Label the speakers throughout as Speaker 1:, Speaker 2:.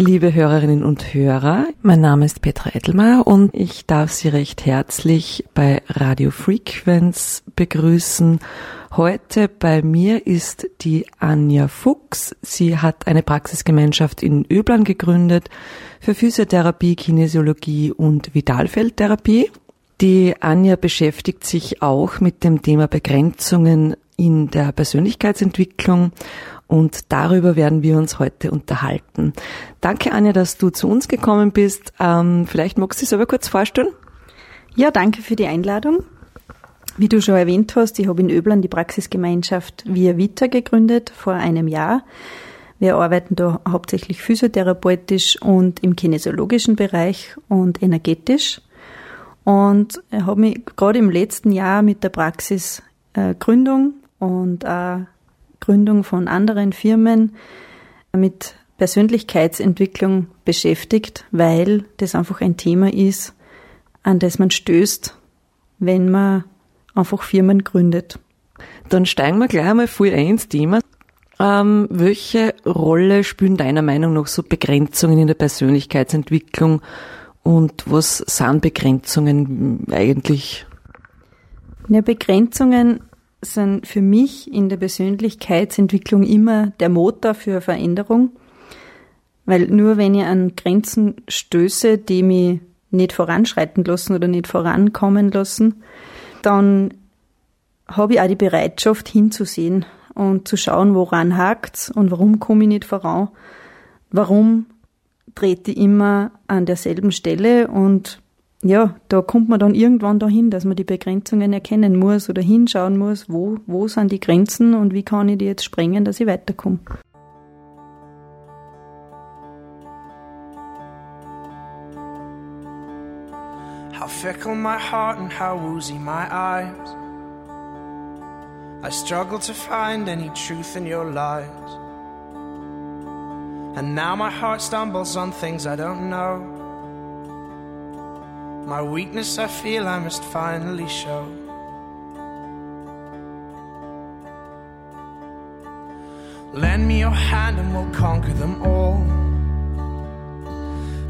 Speaker 1: Liebe Hörerinnen und Hörer, mein Name ist Petra Edelmeier und ich darf Sie recht herzlich bei Radio Frequenz begrüßen. Heute bei mir ist die Anja Fuchs. Sie hat eine Praxisgemeinschaft in Öblan gegründet für Physiotherapie, Kinesiologie und Vitalfeldtherapie. Die Anja beschäftigt sich auch mit dem Thema Begrenzungen in der Persönlichkeitsentwicklung und darüber werden wir uns heute unterhalten. Danke, Anja, dass du zu uns gekommen bist. Ähm, vielleicht magst du dich selber kurz vorstellen?
Speaker 2: Ja, danke für die Einladung. Wie du schon erwähnt hast, ich habe in Öbland die Praxisgemeinschaft Via Vita gegründet vor einem Jahr. Wir arbeiten da hauptsächlich physiotherapeutisch und im kinesiologischen Bereich und energetisch. Und habe mich gerade im letzten Jahr mit der Praxisgründung äh, und auch Gründung von anderen Firmen mit Persönlichkeitsentwicklung beschäftigt, weil das einfach ein Thema ist, an das man stößt, wenn man einfach Firmen gründet.
Speaker 1: Dann steigen wir gleich einmal voll ein ins Thema. Ähm, welche Rolle spielen deiner Meinung nach so Begrenzungen in der Persönlichkeitsentwicklung und was sind Begrenzungen eigentlich?
Speaker 2: Ja, Begrenzungen sind für mich in der Persönlichkeitsentwicklung immer der Motor für Veränderung, weil nur wenn ich an Grenzen stöße, die mich nicht voranschreiten lassen oder nicht vorankommen lassen, dann habe ich auch die Bereitschaft hinzusehen und zu schauen, woran hakt's und warum komme ich nicht voran, warum trete ich immer an derselben Stelle und ja, da kommt man dann irgendwann dahin, dass man die Begrenzungen erkennen muss oder hinschauen muss, wo, wo sind die Grenzen und wie kann ich die jetzt sprengen, dass ich weiterkomme. How fickle my heart and how woozy my eyes. I struggle to find any truth in your lies. And now my heart stumbles on things I don't know. My weakness I feel I must finally show. Lend me your hand and we'll conquer them all.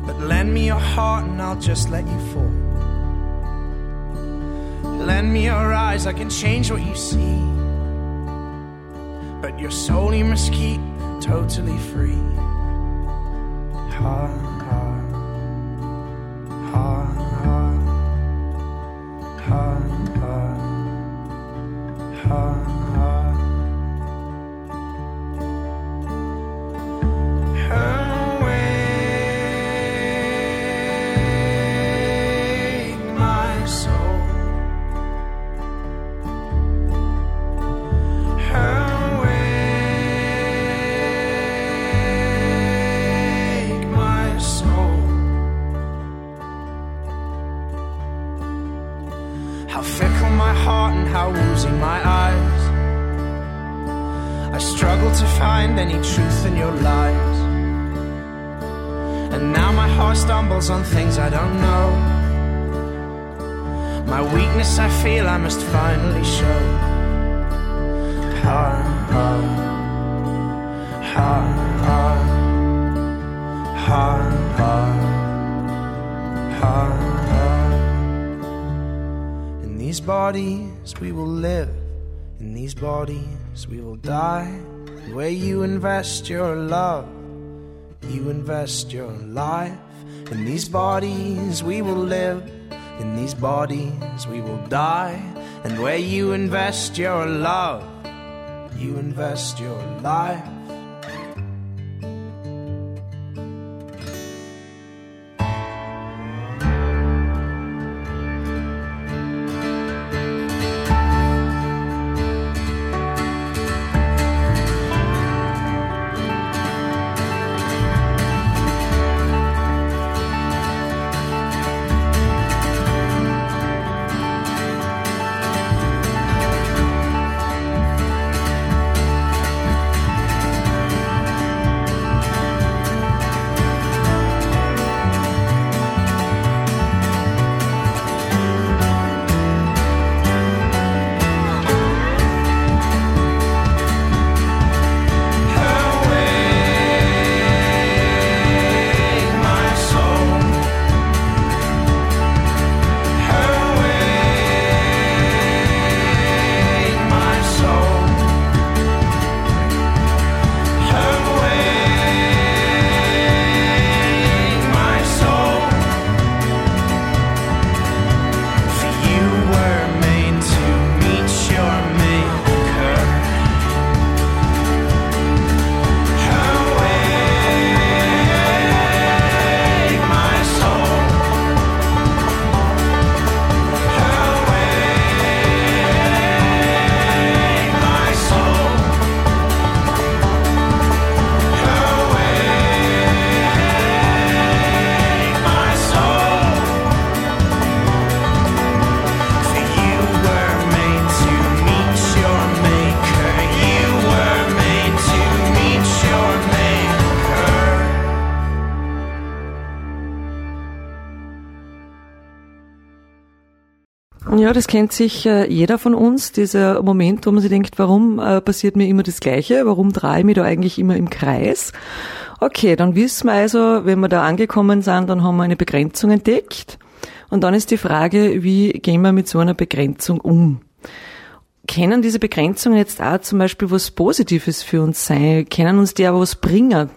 Speaker 2: But lend me your heart and I'll just let you fall. Lend me your eyes, I can change what you see. But your soul you must keep totally free. Heart.
Speaker 1: Bodies we will die. Where you invest your love, you invest your life. In these bodies we will live, in these bodies we will die. And where you invest your love, you invest your life. Ja, das kennt sich äh, jeder von uns, dieser Moment, wo man sich denkt, warum äh, passiert mir immer das Gleiche? Warum drehe ich mich da eigentlich immer im Kreis? Okay, dann wissen wir also, wenn wir da angekommen sind, dann haben wir eine Begrenzung entdeckt. Und dann ist die Frage, wie gehen wir mit so einer Begrenzung um? Kennen diese Begrenzungen jetzt auch zum Beispiel was Positives für uns sein? Können uns die aber was bringen?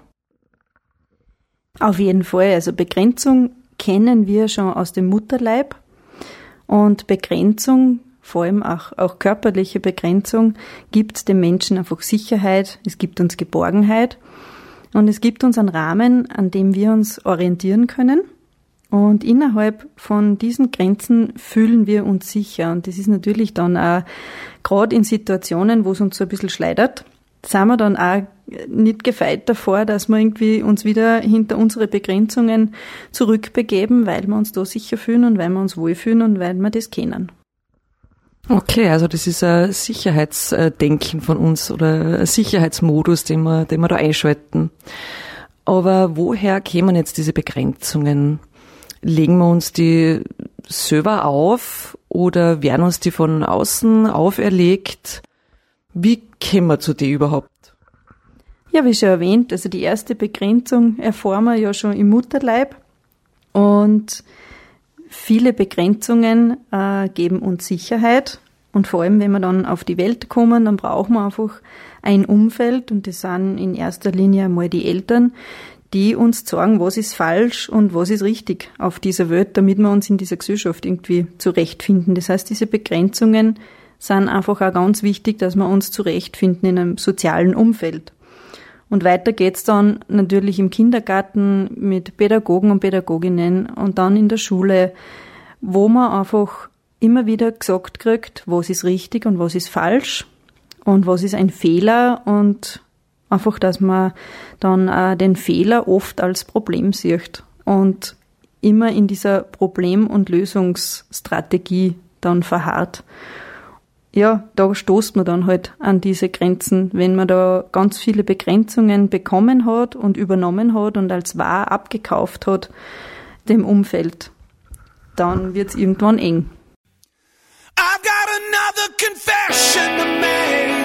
Speaker 2: Auf jeden Fall. Also Begrenzung kennen wir schon aus dem Mutterleib. Und Begrenzung, vor allem auch, auch körperliche Begrenzung, gibt dem Menschen einfach Sicherheit, es gibt uns Geborgenheit und es gibt uns einen Rahmen, an dem wir uns orientieren können. Und innerhalb von diesen Grenzen fühlen wir uns sicher. Und das ist natürlich dann auch gerade in Situationen, wo es uns so ein bisschen schleidert, sind wir dann auch nicht gefeit davor, dass wir irgendwie uns wieder hinter unsere Begrenzungen zurückbegeben, weil wir uns da sicher fühlen und weil wir uns wohlfühlen und weil wir das kennen.
Speaker 1: Okay, also das ist ein Sicherheitsdenken von uns oder ein Sicherheitsmodus, den wir, den wir da einschalten. Aber woher kämen jetzt diese Begrenzungen? Legen wir uns die selber auf oder werden uns die von außen auferlegt? Wie wir zu die überhaupt?
Speaker 2: Ja, wie schon erwähnt, also die erste Begrenzung erfahren wir ja schon im Mutterleib und viele Begrenzungen äh, geben uns Sicherheit und vor allem, wenn wir dann auf die Welt kommen, dann brauchen wir einfach ein Umfeld und das sind in erster Linie einmal die Eltern, die uns sagen, was ist falsch und was ist richtig auf dieser Welt, damit wir uns in dieser Gesellschaft irgendwie zurechtfinden. Das heißt, diese Begrenzungen sind einfach auch ganz wichtig, dass wir uns zurechtfinden in einem sozialen Umfeld. Und weiter geht's dann natürlich im Kindergarten mit Pädagogen und Pädagoginnen und dann in der Schule, wo man einfach immer wieder gesagt kriegt, was ist richtig und was ist falsch und was ist ein Fehler und einfach, dass man dann auch den Fehler oft als Problem sieht und immer in dieser Problem- und Lösungsstrategie dann verharrt ja, da stoßt man dann halt an diese Grenzen, wenn man da ganz viele Begrenzungen bekommen hat und übernommen hat und als wahr abgekauft hat dem Umfeld. Dann wird's irgendwann eng. I've got another confession to make.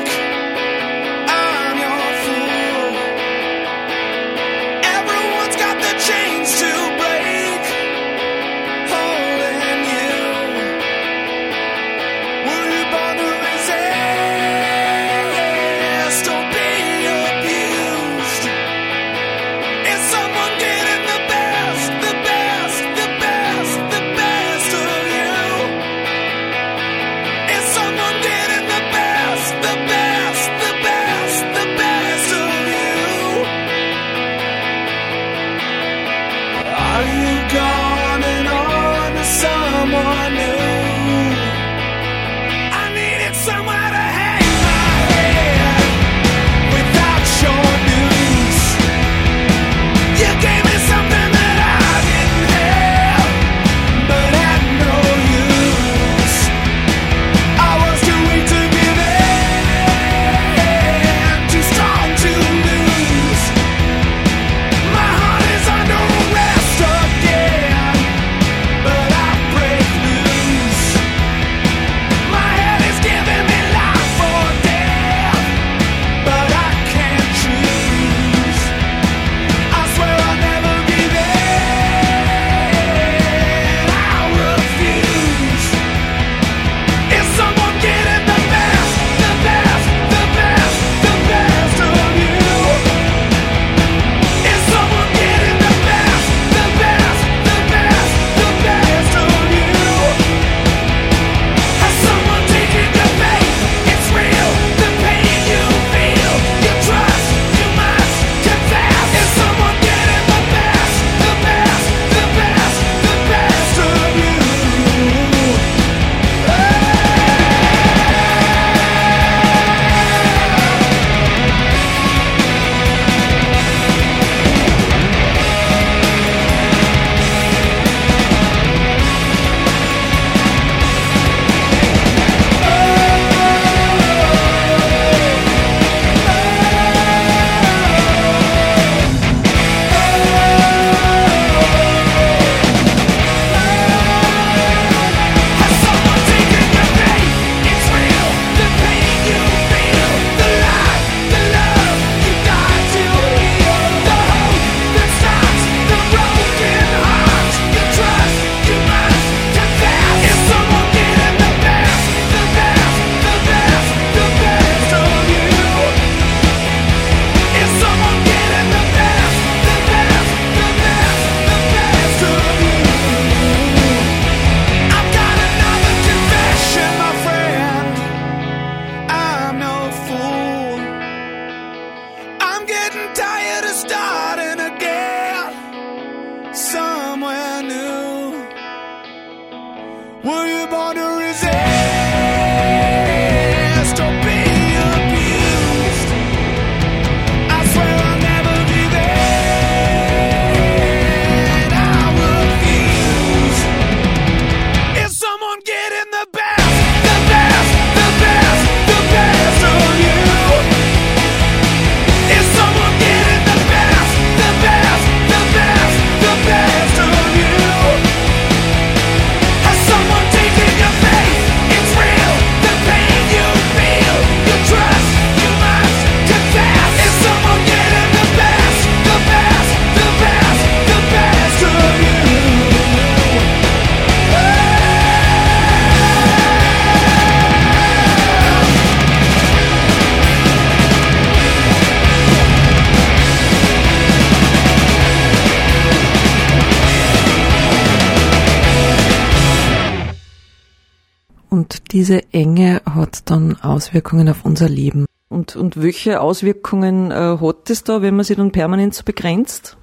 Speaker 1: Diese Enge hat dann Auswirkungen auf unser Leben. Und, und welche Auswirkungen äh, hat es da, wenn man sich dann permanent so begrenzt?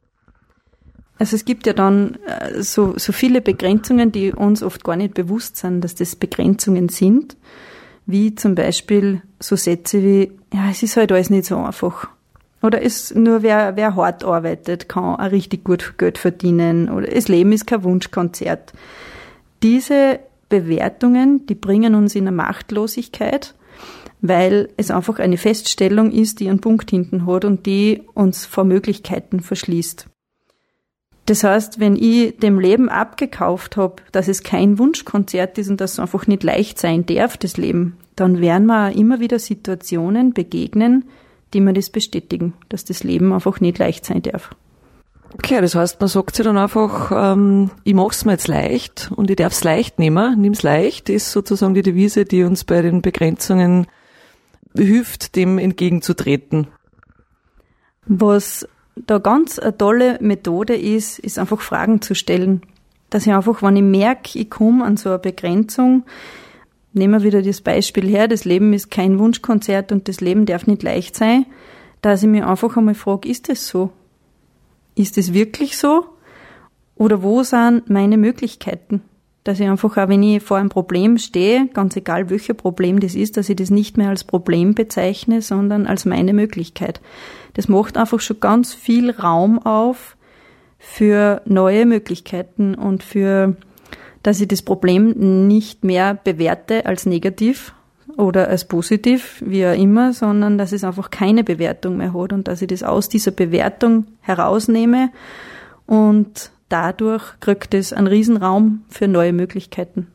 Speaker 2: Also es gibt ja dann äh, so, so viele Begrenzungen, die uns oft gar nicht bewusst sind, dass das Begrenzungen sind. Wie zum Beispiel so Sätze wie, ja, es ist halt alles nicht so einfach. Oder ist nur wer, wer hart arbeitet, kann auch richtig gut Geld verdienen. Oder das Leben ist kein Wunschkonzert. Diese Bewertungen, die bringen uns in eine Machtlosigkeit, weil es einfach eine Feststellung ist, die einen Punkt hinten hat und die uns vor Möglichkeiten verschließt. Das heißt, wenn ich dem Leben abgekauft habe, dass es kein Wunschkonzert ist und dass es einfach nicht leicht sein darf, das Leben, dann werden wir immer wieder Situationen begegnen, die mir das bestätigen, dass das Leben einfach nicht leicht sein darf.
Speaker 1: Okay, das heißt, man sagt sich dann einfach, ähm, ich mach's mir jetzt leicht und ich darf's leicht nehmen, nimm's leicht, ist sozusagen die Devise, die uns bei den Begrenzungen hilft, dem entgegenzutreten.
Speaker 2: Was da ganz eine tolle Methode ist, ist einfach Fragen zu stellen. Dass ich einfach, wenn ich merke, ich komme an so eine Begrenzung, nehmen wir wieder das Beispiel her, das Leben ist kein Wunschkonzert und das Leben darf nicht leicht sein, dass ich mir einfach einmal frage, ist das so? Ist es wirklich so? Oder wo sind meine Möglichkeiten? Dass ich einfach auch, wenn ich vor einem Problem stehe, ganz egal welches Problem das ist, dass ich das nicht mehr als Problem bezeichne, sondern als meine Möglichkeit. Das macht einfach schon ganz viel Raum auf für neue Möglichkeiten und für, dass ich das Problem nicht mehr bewerte als negativ, oder als positiv, wie auch immer, sondern dass es einfach keine Bewertung mehr hat und dass ich das aus dieser Bewertung herausnehme und dadurch kriegt es einen Riesenraum für neue Möglichkeiten.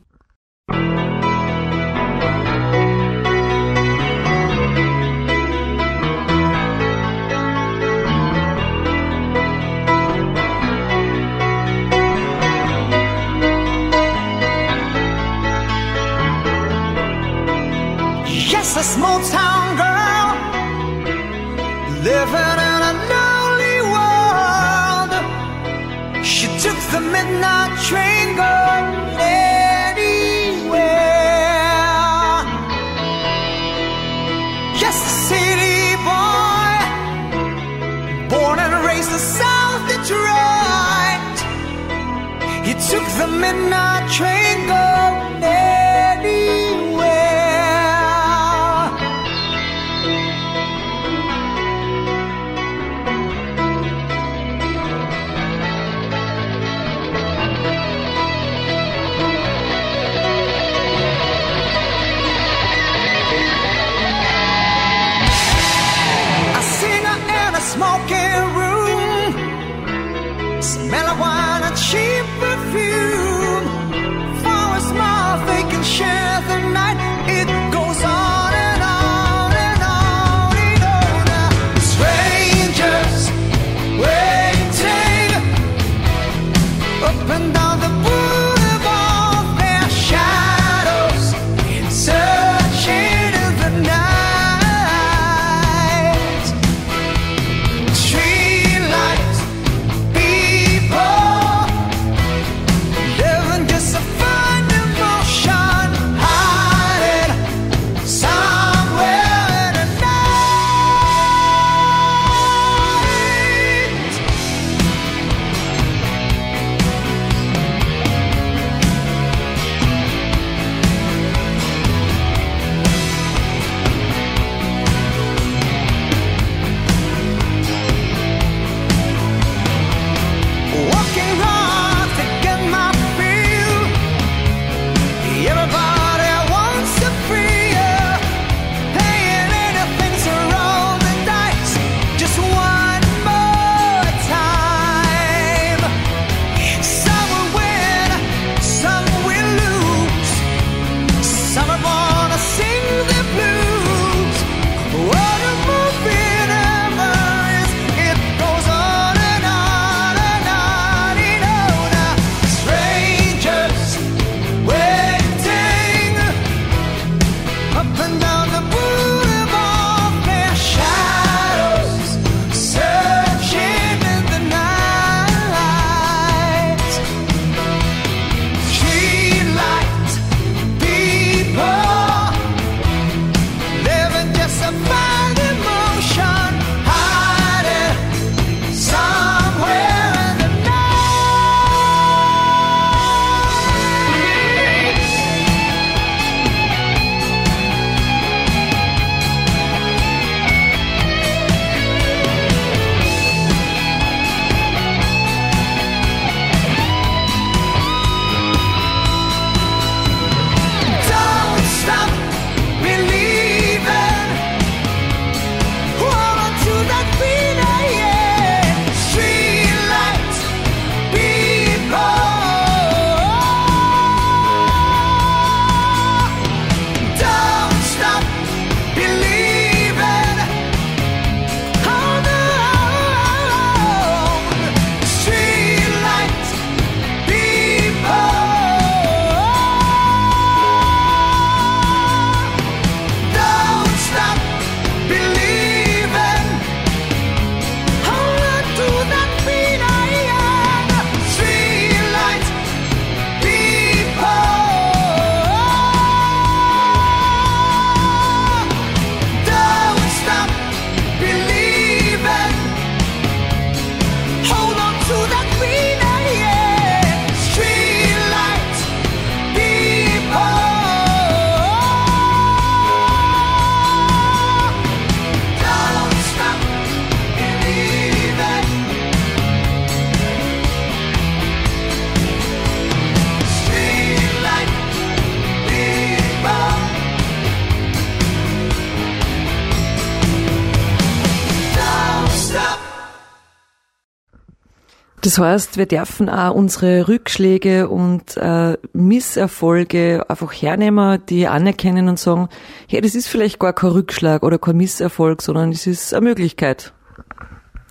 Speaker 1: Das heißt, wir dürfen auch unsere Rückschläge und äh, Misserfolge einfach hernehmen, die anerkennen und sagen, hey, das ist vielleicht gar kein Rückschlag oder kein Misserfolg, sondern es ist eine Möglichkeit.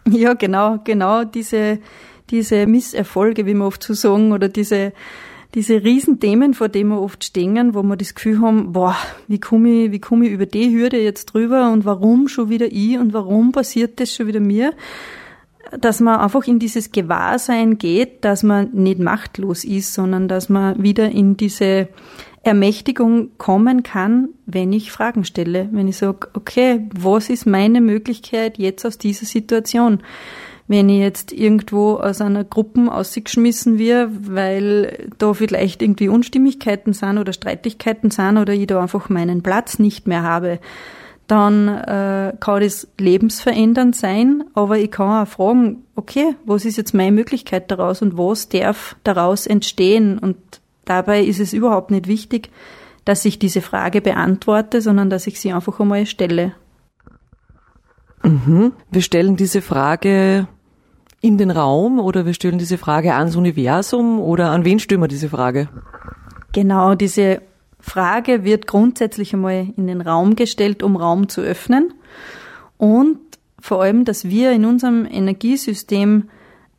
Speaker 3: Ja, genau, genau diese, diese Misserfolge, wie wir oft so sagen, oder diese, diese Riesenthemen, vor denen wir oft stehen, wo wir das Gefühl haben, boah, wie komme ich, wie komme ich über die Hürde jetzt drüber und warum schon wieder ich und warum passiert das schon wieder mir? Dass man einfach in dieses Gewahrsein geht, dass man nicht machtlos ist, sondern dass man wieder in diese Ermächtigung kommen kann, wenn ich Fragen stelle. Wenn ich sage, okay, was ist meine Möglichkeit jetzt aus dieser Situation? Wenn ich jetzt irgendwo aus einer Gruppe ausgeschmissen wird, weil da vielleicht irgendwie Unstimmigkeiten sind oder Streitigkeiten sind oder ich da einfach meinen Platz nicht mehr habe, dann äh, kann das lebensverändernd sein, aber ich kann auch fragen, okay, was ist jetzt meine Möglichkeit daraus und was darf daraus entstehen? Und dabei ist es überhaupt nicht wichtig, dass ich diese Frage beantworte, sondern dass ich sie einfach einmal stelle.
Speaker 1: Mhm. Wir stellen diese Frage in den Raum oder wir stellen diese Frage ans Universum oder an wen stellen wir diese Frage?
Speaker 3: Genau, diese Frage wird grundsätzlich einmal in den Raum gestellt, um Raum zu öffnen. Und vor allem, dass wir in unserem Energiesystem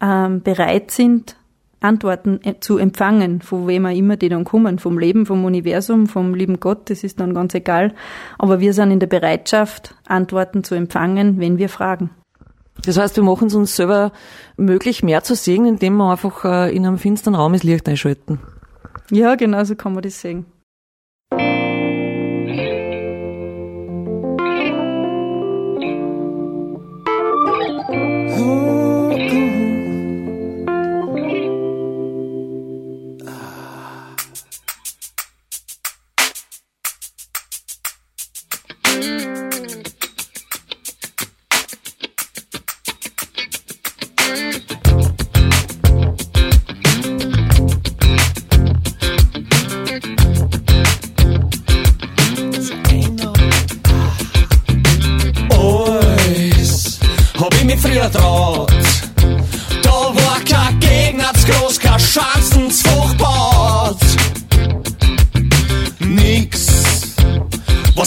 Speaker 3: ähm, bereit sind, Antworten äh, zu empfangen, von wem auch immer die dann kommen, vom Leben, vom Universum, vom lieben Gott, das ist dann ganz egal. Aber wir sind in der Bereitschaft, Antworten zu empfangen, wenn wir fragen.
Speaker 1: Das heißt, wir machen es uns selber möglich, mehr zu sehen, indem wir einfach äh, in einem finsteren Raum das Licht einschalten.
Speaker 3: Ja, genau so kann man das sehen.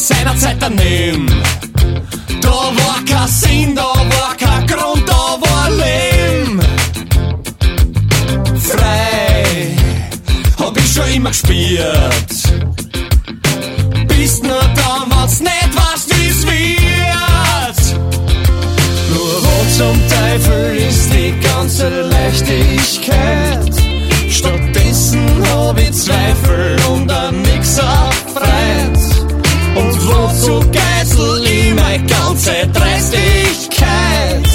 Speaker 1: seinerzeit
Speaker 3: daneben. Da war kein Sinn, da war kein Grund, da war Leben. Frei hab ich schon immer gespielt. Bist nur da, wenn's nicht was wie's wird. Nur wo zum Teufel ist die ganze Leichtigkeit? Stattdessen hab ich Zweifel und an nix erfreut ganze Dreistigkeit.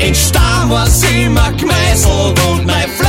Speaker 3: In Stamm war sie immer gemeißelt und mein Fleisch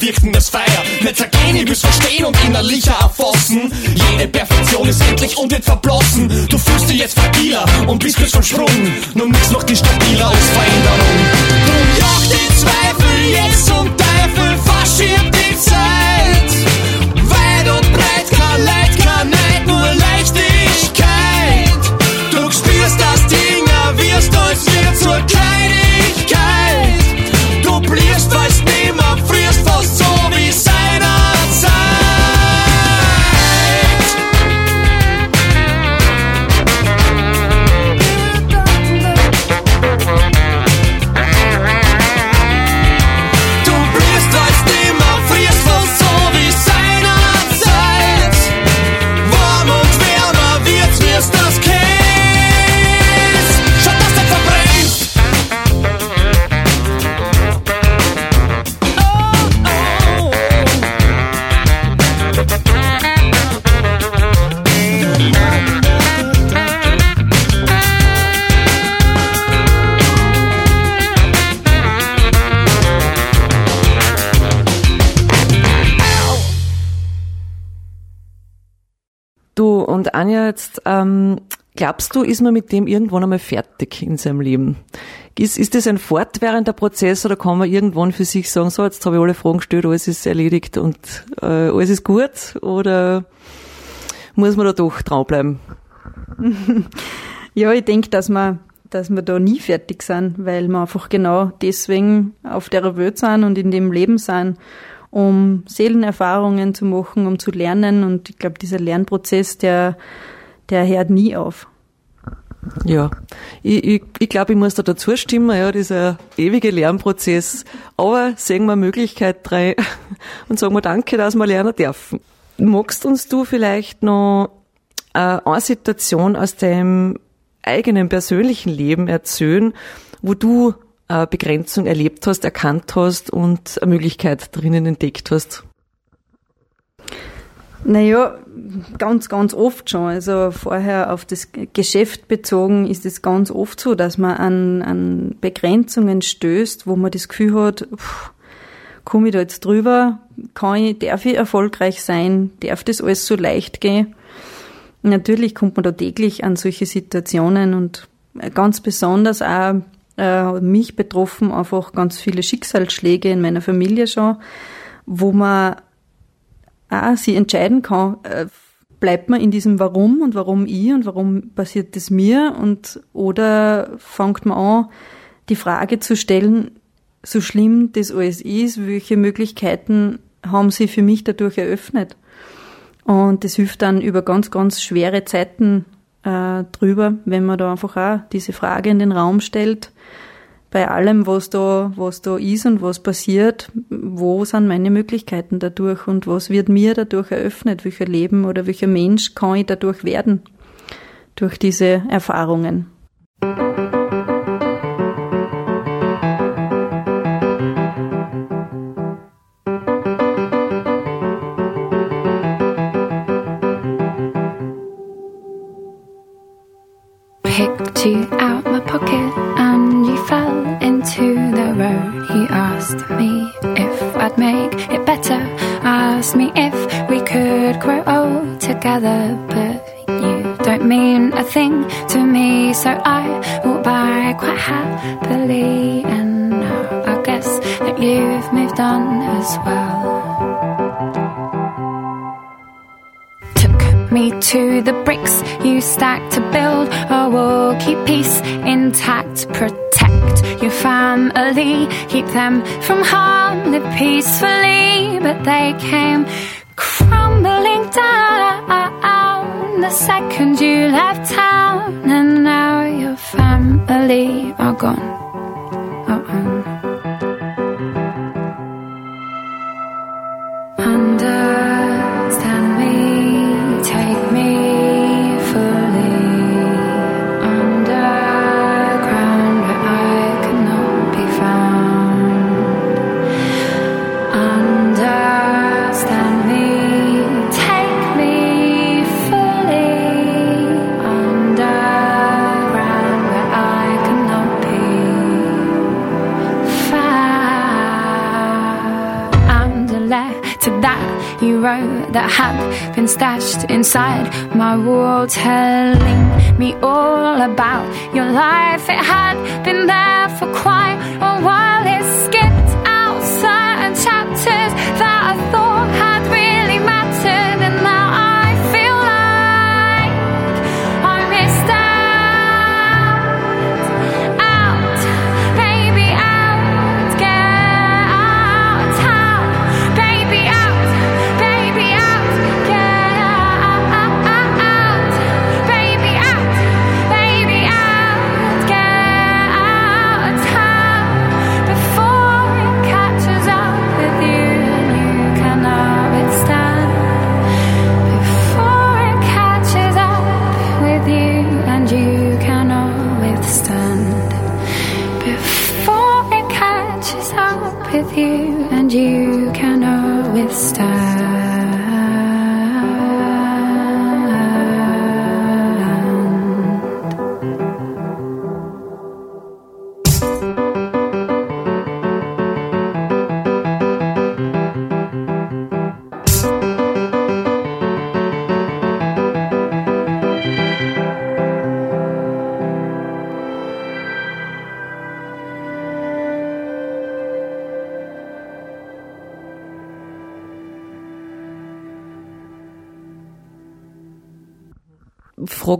Speaker 3: wirken es feier. Nicht zergehen, ihr müsst verstehen und innerlicher erfassen. Jede Perfektion ist endlich und wird verblossen. Du fühlst dich
Speaker 1: jetzt fragiler
Speaker 3: und bist kurz vom Sprung. Nun nix noch die stabiler als Veränderung. Du jagt den Zweifel jetzt so
Speaker 1: glaubst du, ist man mit dem irgendwann einmal fertig in seinem Leben? Ist, ist das ein fortwährender Prozess oder kann man irgendwann für sich sagen, so, jetzt habe ich alle Fragen gestellt, alles ist erledigt und äh, alles ist gut? Oder muss man da doch dranbleiben?
Speaker 2: ja, ich denke, dass man dass wir da nie fertig sind, weil wir einfach genau deswegen auf der Welt sind und in dem Leben sind, um Seelenerfahrungen zu machen, um zu lernen. Und ich glaube, dieser Lernprozess, der, der hört nie auf.
Speaker 1: Ja, ich, ich, ich glaube, ich muss da dazu stimmen, ja, dieser ewige Lernprozess. Aber sehen wir Möglichkeit drei und sagen wir Danke, dass wir lernen dürfen. Magst uns du vielleicht noch äh, eine Situation aus deinem eigenen persönlichen Leben erzählen, wo du eine Begrenzung erlebt hast, erkannt hast und eine Möglichkeit drinnen entdeckt hast?
Speaker 2: Naja, ganz, ganz oft schon. Also vorher auf das Geschäft bezogen ist es ganz oft so, dass man an, an Begrenzungen stößt, wo man das Gefühl hat, komme ich da jetzt drüber, kann ich, darf ich erfolgreich sein, darf das alles so leicht gehen? Natürlich kommt man da täglich an solche Situationen und ganz besonders auch äh, mich betroffen einfach ganz viele Schicksalsschläge in meiner Familie schon, wo man auch sie entscheiden kann, äh, bleibt man in diesem Warum und warum ich und warum passiert das mir und oder fängt man an, die Frage zu stellen, so schlimm das alles ist, welche Möglichkeiten haben sie für mich dadurch eröffnet? Und das hilft dann über ganz, ganz schwere Zeiten äh, drüber, wenn man da einfach auch diese Frage in den Raum stellt, bei allem, was da, was da ist und was passiert, wo sind meine Möglichkeiten dadurch und was wird mir dadurch eröffnet, welcher Leben oder welcher Mensch kann ich dadurch werden, durch diese Erfahrungen.
Speaker 4: Picked quite happily, and now I guess that you've moved on as well. Took me to the bricks you stacked to build a wall. Keep peace intact, protect your family, keep them from harm. Live peacefully, but they came crumbling down the second you left town, that had been stashed inside my wall, telling me all about your life. It had been there for quite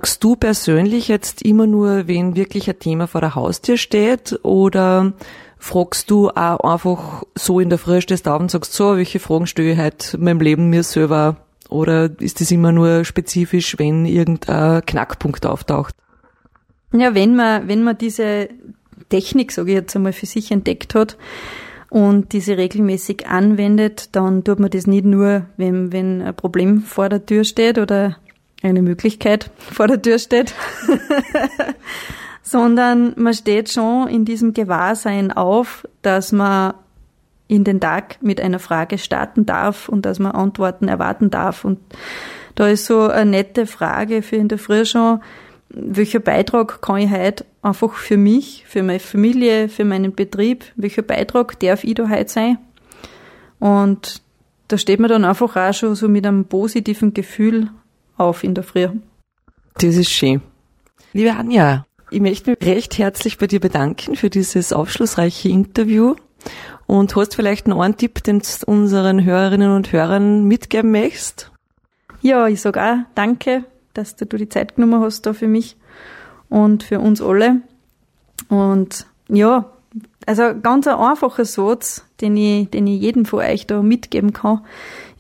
Speaker 5: Fragst du persönlich jetzt immer nur, wenn wirklich ein Thema vor der Haustür steht oder fragst du auch einfach so in der Früh stehst auf und sagst, so, welche Fragen stelle ich heute in meinem Leben mir selber? Oder ist das immer nur spezifisch, wenn irgendein Knackpunkt auftaucht?
Speaker 2: Ja, wenn man, wenn man diese Technik, sage ich jetzt einmal, für sich entdeckt hat und diese regelmäßig anwendet, dann tut man das nicht nur, wenn, wenn ein Problem vor der Tür steht oder eine Möglichkeit vor der Tür steht, sondern man steht schon in diesem Gewahrsein auf, dass man in den Tag mit einer Frage starten darf und dass man Antworten erwarten darf. Und da ist so eine nette Frage für in der Früh schon, welcher Beitrag kann ich heute einfach für mich, für meine Familie, für meinen Betrieb, welcher Beitrag darf ich da heute sein? Und da steht man dann einfach auch schon so mit einem positiven Gefühl auf in der Früh.
Speaker 5: Das ist schön. Liebe Anja, ich möchte mich recht herzlich bei dir bedanken für dieses aufschlussreiche Interview. Und hast vielleicht noch einen Tipp, den du unseren Hörerinnen und Hörern mitgeben möchtest?
Speaker 2: Ja, ich sage auch danke, dass du die Zeit genommen hast da für mich und für uns alle. Und ja, also ganz ein einfacher Satz, den ich, den ich jedem von euch da mitgeben kann,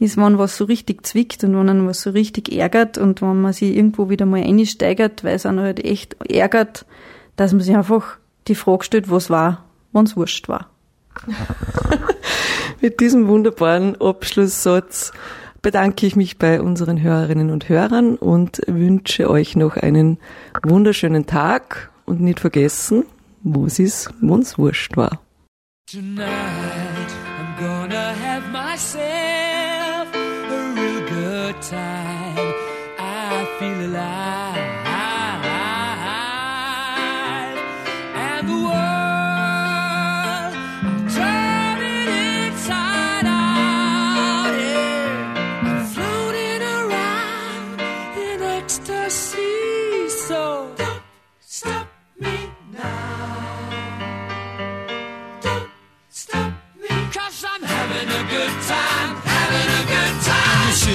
Speaker 2: ist, wenn was so richtig zwickt und wenn man was so richtig ärgert und wenn man sich irgendwo wieder mal einsteigert, weil es einen halt echt ärgert, dass man sich einfach die Frage stellt, was war, wenn es wurscht war.
Speaker 5: Mit diesem wunderbaren Abschlusssatz bedanke ich mich bei unseren Hörerinnen und Hörern und wünsche euch noch einen wunderschönen Tag und nicht vergessen, wo es ist, wo es wurscht war. Tonight I'm gonna have myself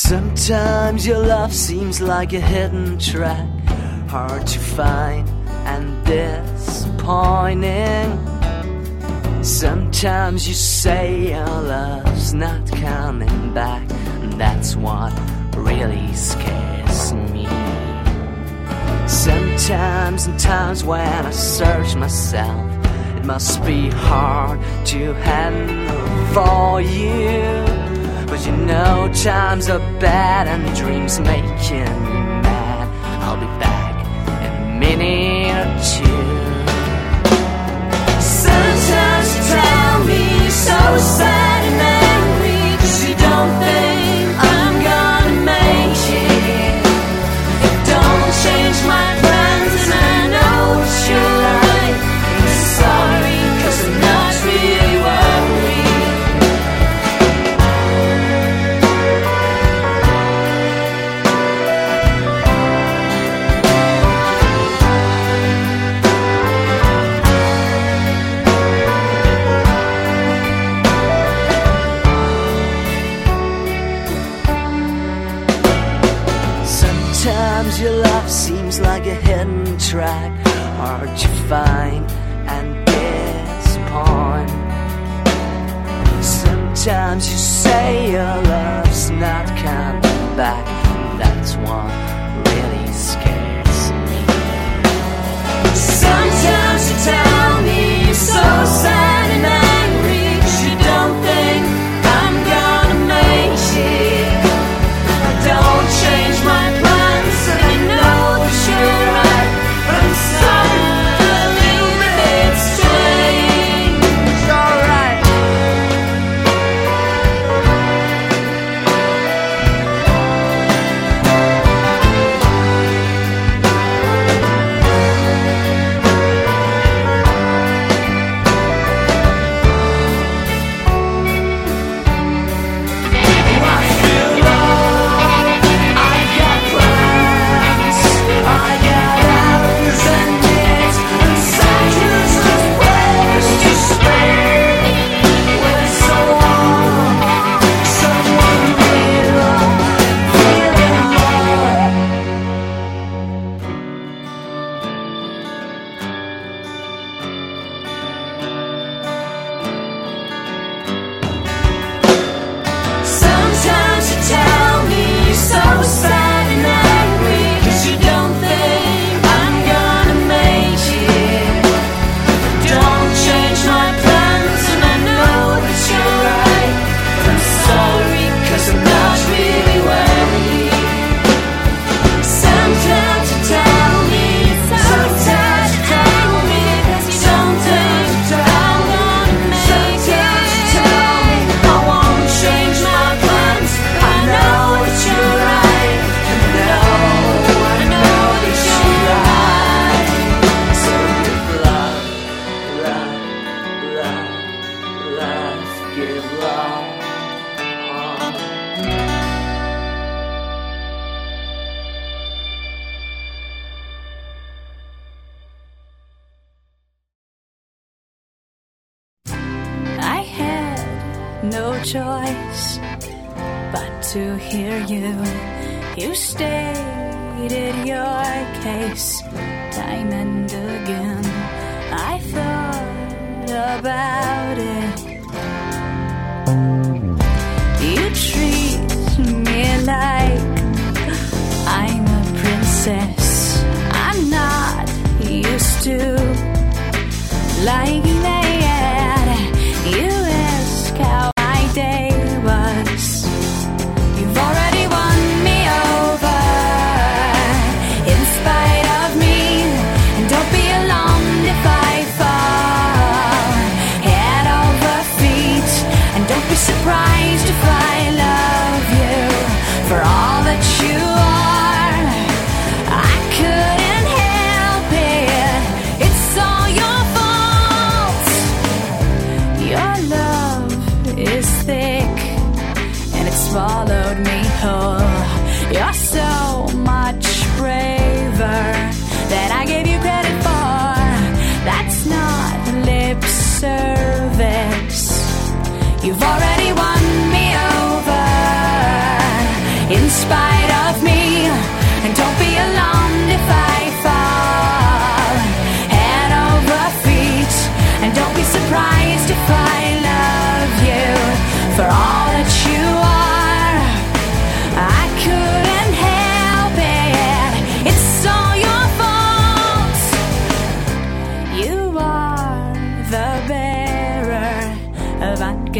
Speaker 6: Sometimes your love seems like a hidden track, hard to find and disappointing. Sometimes you say your love's not coming back, and that's what really scares me. Sometimes, in times when I search myself, it must be hard to handle for you. But you know times are bad and dreams making me mad. I'll be back in a minute or two. Sometimes you tell me you're so sad and angry, cause you don't think. Your love seems like a hidden track, hard to find and guess upon. Sometimes you say your love's not coming back, that's
Speaker 7: one.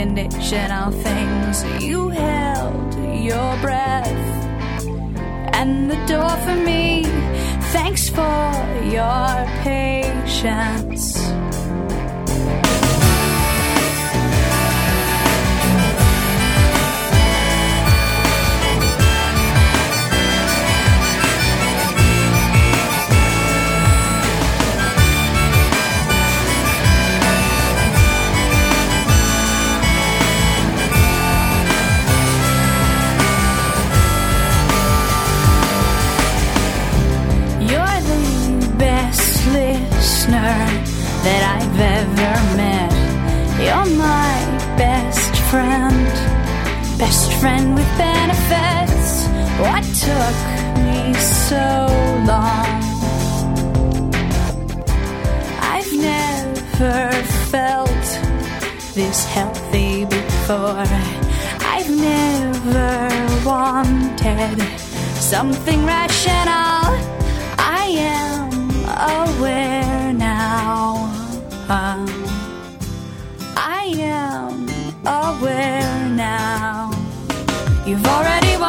Speaker 7: Of
Speaker 8: unconditional things. You held your breath and the door for me. Thanks for your patience. Friend with benefits. What took me so long? I've never felt this healthy before. I've never wanted something rational. I am aware now. Um, I am aware. You've already won.